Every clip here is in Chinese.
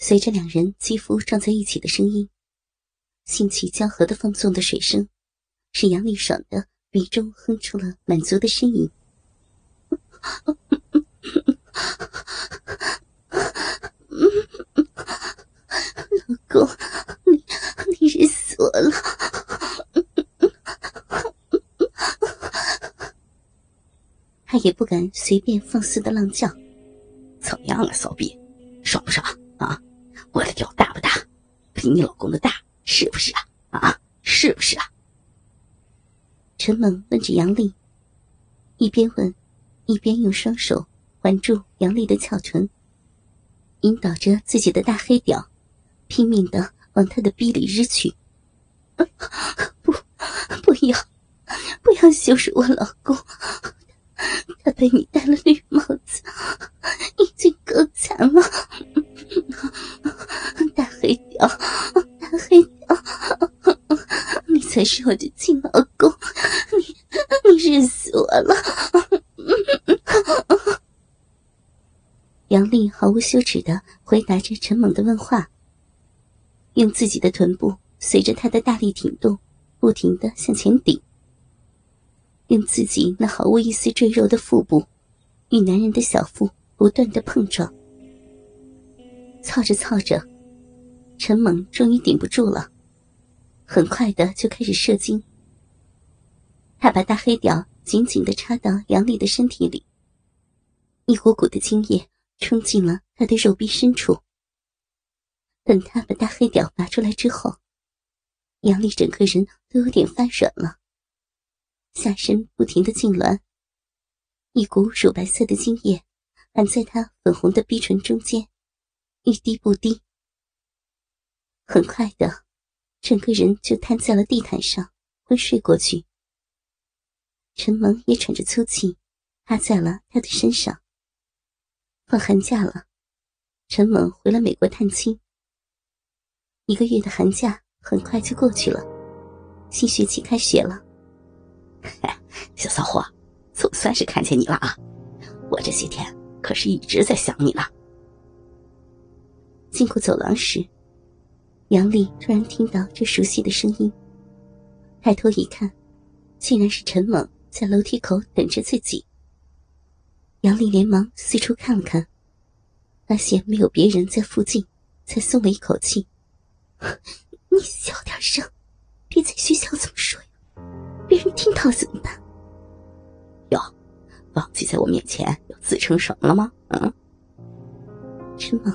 随着两人肌肤撞在一起的声音，性气交合的放纵的水声，使杨丽爽的鼻中哼出了满足的呻吟。老公，你你日死了！他也不敢随便放肆的浪叫。怎么样啊，骚逼，爽不爽啊？我的屌大不大？比你老公的大是不是啊？啊，是不是啊？陈猛问着杨丽，一边问，一边用双手环住杨丽的翘臀，引导着自己的大黑屌，拼命的往他的逼里日去。不，不要，不要羞辱我老公，他被你戴了绿帽子，已经够惨了。大黑屌，大黑屌，你才是我的亲老公，你你日死我了！杨丽毫无羞耻的回答着陈猛的问话，用自己的臀部随着他的大力挺动，不停的向前顶，用自己那毫无一丝赘肉的腹部与男人的小腹不断的碰撞。操着操着，陈猛终于顶不住了，很快的就开始射精。他把大黑屌紧紧的插到杨丽的身体里，一股股的精液冲进了他的肉壁深处。等他把大黑屌拔出来之后，杨丽整个人都有点发软了，下身不停的痉挛，一股乳白色的精液含在他粉红的逼唇中间。一滴不滴，很快的，整个人就瘫在了地毯上，昏睡过去。陈萌也喘着粗气，趴在了他的身上。放寒假了，陈萌回了美国探亲。一个月的寒假很快就过去了，新学期开学了。小骚货，总算是看见你了啊！我这些天可是一直在想你呢。经过走廊时，杨丽突然听到这熟悉的声音，抬头一看，竟然是陈猛在楼梯口等着自己。杨丽连忙四处看了看，发现没有别人在附近，才松了一口气。你小点声，别在学校这么说呀，别人听到怎么办？忘记在我面前要自称什么了吗？嗯，陈猛。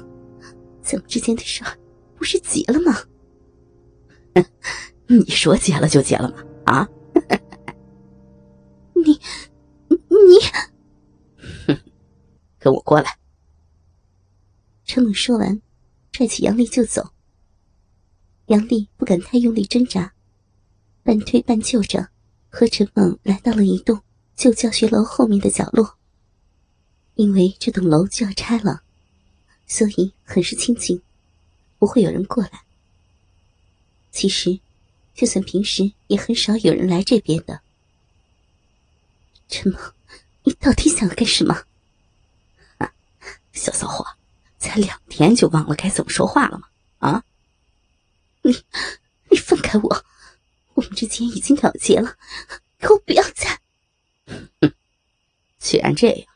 咱们之间的事儿不是结了吗？你说结了就结了吗？啊？你 你，哼，跟我过来。陈猛说完，拽起杨丽就走。杨丽不敢太用力挣扎，半推半就着，和陈猛来到了一栋旧教学楼后面的角落。因为这栋楼就要拆了。所以很是清静，不会有人过来。其实，就算平时也很少有人来这边的。陈梦，你到底想要干什么？啊，小骚货，才两天就忘了该怎么说话了吗？啊！你，你放开我！我们之间已经了结了，以后不要再……既然这样，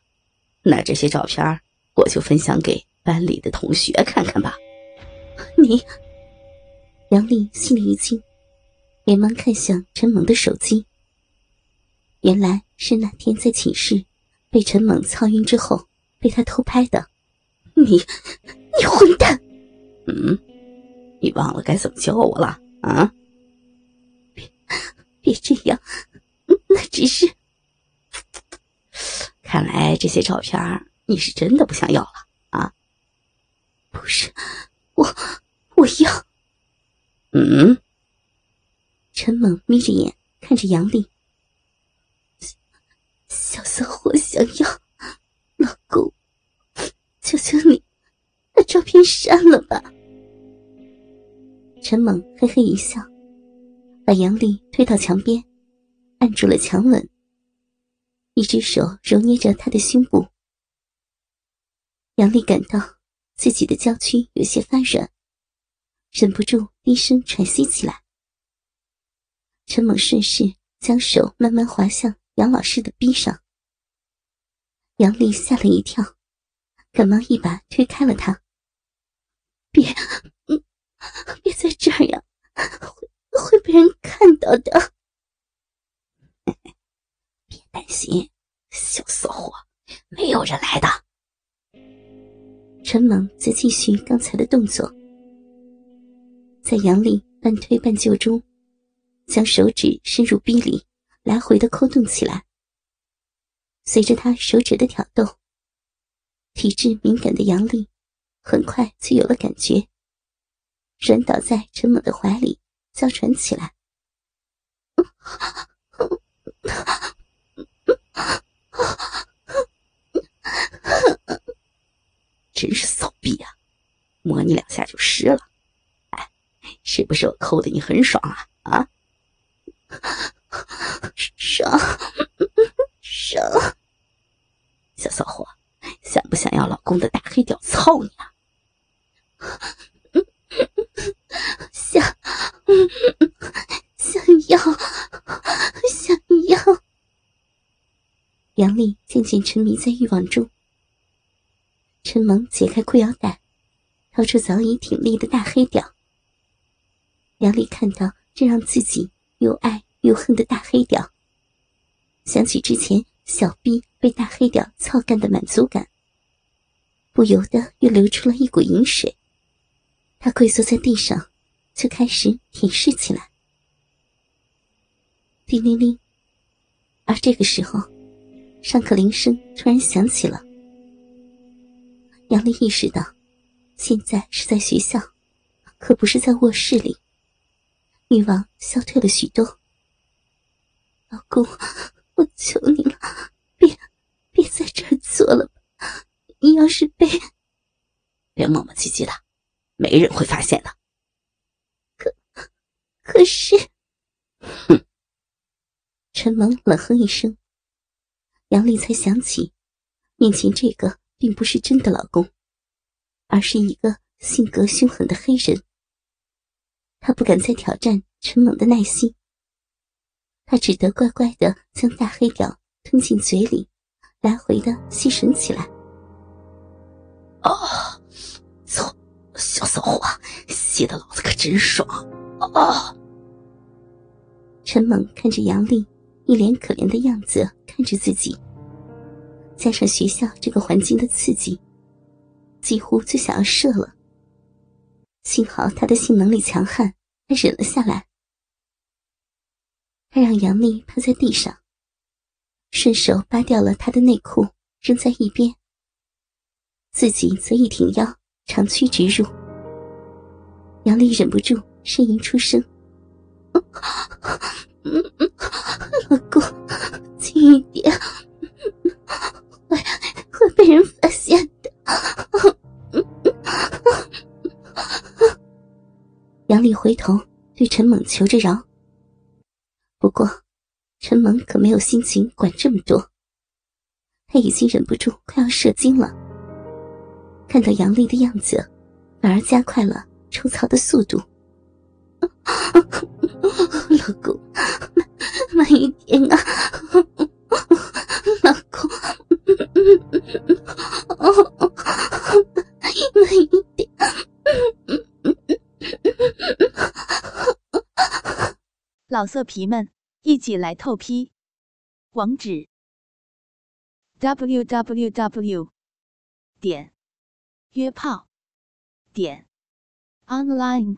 那这些照片我就分享给。班里的同学看看吧。你，杨丽心里一惊，连忙看向陈猛的手机。原来是那天在寝室被陈猛操晕之后被他偷拍的。你，你混蛋！嗯，你忘了该怎么叫我了啊？别，别这样，那只是……看来这些照片你是真的不想要了啊。不是，我我要。嗯。陈猛眯着眼看着杨丽，小骚货想要老公，求求你，把照片删了吧。陈猛嘿嘿一笑，把杨丽推到墙边，按住了强吻，一只手揉捏着他的胸部。杨丽感到自己的娇躯有些发软，忍不住低声喘息起来。陈猛顺势将手慢慢滑向杨老师的臂上，杨丽吓了一跳，赶忙一把推开了他。别，别在这儿呀，会会被人看到的。担心，小骚货，没有人来的。陈猛则继续刚才的动作，在杨丽半推半就中，将手指伸入逼里，来回的抠动起来。随着他手指的挑动，体质敏感的杨丽很快就有了感觉，软倒在陈猛的怀里，娇喘起来。真是骚逼啊！摸你两下就湿了，哎，是不是我抠的你很爽啊？啊，爽爽！小骚货，想不想要老公的大黑屌操你啊？想，想要，想要。杨丽渐渐沉迷在欲望中。陈萌解开裤腰带，掏出早已挺立的大黑屌。杨丽看到这让自己又爱又恨的大黑屌，想起之前小臂被大黑屌操干的满足感，不由得又流出了一股淫水。她跪坐在地上，就开始舔舐起来。叮铃铃，而这个时候，上课铃声突然响起了。杨丽意识到，现在是在学校，可不是在卧室里。欲望消退了许多。老公，我求你了，别别在这儿做了吧！你要是被……别磨磨唧唧的，没人会发现的。可可是……哼！陈萌冷哼一声，杨丽才想起，面前这个。并不是真的老公，而是一个性格凶狠的黑人。他不敢再挑战陈猛的耐心，他只得乖乖的将大黑屌吞进嘴里，来回的吸吮起来。啊，操，小骚货，吸的老子可真爽啊！陈猛看着杨丽一脸可怜的样子，看着自己。加上学校这个环境的刺激，几乎就想要射了。幸好他的性能力强悍，他忍了下来。他让杨丽趴在地上，顺手扒掉了她的内裤，扔在一边。自己则一挺腰，长驱直入。杨丽忍不住呻吟出声：“老公，轻一点。”会会被人发现的。杨丽回头对陈猛求着饶，不过陈猛可没有心情管这么多，他已经忍不住快要射精了。看到杨丽的样子，反而加快了抽槽的速度。老公，慢慢一点啊！老公。慢一点。老色皮们，一起来透批！网址：w w w. 点约炮点 online